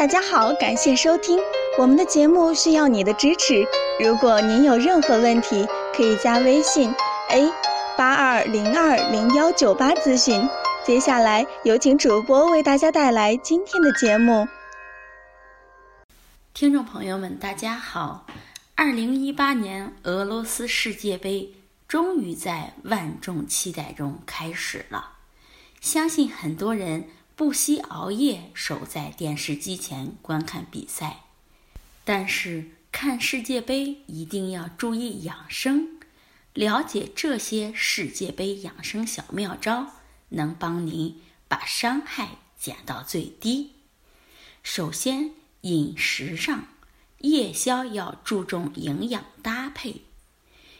大家好，感谢收听我们的节目，需要你的支持。如果您有任何问题，可以加微信 a 八二零二零幺九八咨询。接下来有请主播为大家带来今天的节目。听众朋友们，大家好！二零一八年俄罗斯世界杯终于在万众期待中开始了，相信很多人。不惜熬夜守在电视机前观看比赛，但是看世界杯一定要注意养生。了解这些世界杯养生小妙招，能帮您把伤害减到最低。首先，饮食上，夜宵要注重营养搭配，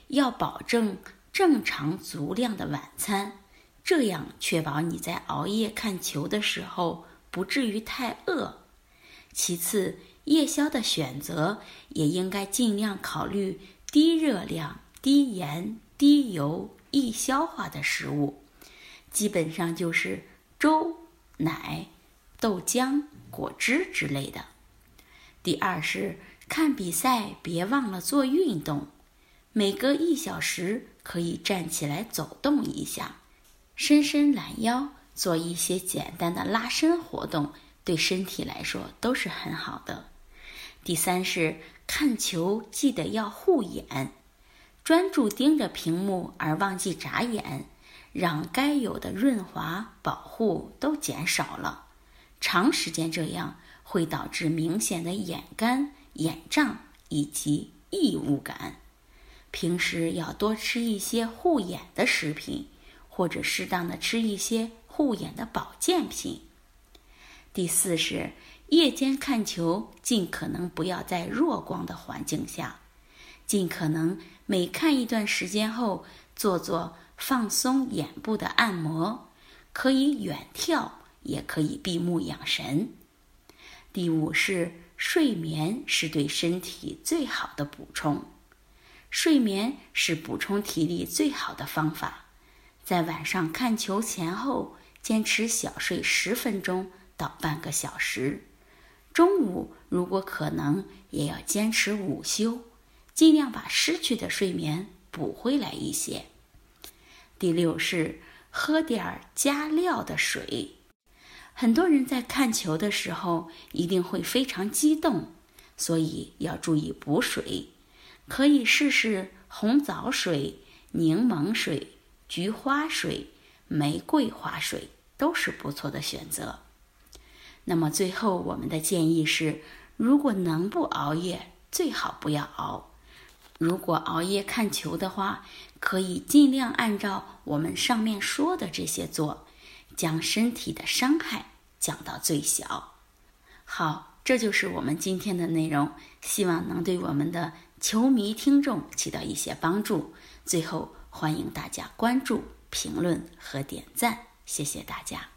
要保证正常足量的晚餐。这样确保你在熬夜看球的时候不至于太饿。其次，夜宵的选择也应该尽量考虑低热量、低盐、低油、易消化的食物，基本上就是粥、奶、豆浆、果汁之类的。第二是看比赛别忘了做运动，每隔一小时可以站起来走动一下。伸伸懒腰，做一些简单的拉伸活动，对身体来说都是很好的。第三是看球记得要护眼，专注盯着屏幕而忘记眨眼，让该有的润滑保护都减少了。长时间这样会导致明显的眼干、眼胀以及异物感。平时要多吃一些护眼的食品。或者适当的吃一些护眼的保健品。第四是夜间看球，尽可能不要在弱光的环境下，尽可能每看一段时间后做做放松眼部的按摩，可以远眺，也可以闭目养神。第五是睡眠是对身体最好的补充，睡眠是补充体力最好的方法。在晚上看球前后，坚持小睡十分钟到半个小时。中午如果可能，也要坚持午休，尽量把失去的睡眠补回来一些。第六是喝点儿加料的水。很多人在看球的时候一定会非常激动，所以要注意补水。可以试试红枣水、柠檬水。菊花水、玫瑰花水都是不错的选择。那么最后，我们的建议是：如果能不熬夜，最好不要熬。如果熬夜看球的话，可以尽量按照我们上面说的这些做，将身体的伤害降到最小。好，这就是我们今天的内容，希望能对我们的球迷听众起到一些帮助。最后。欢迎大家关注、评论和点赞，谢谢大家。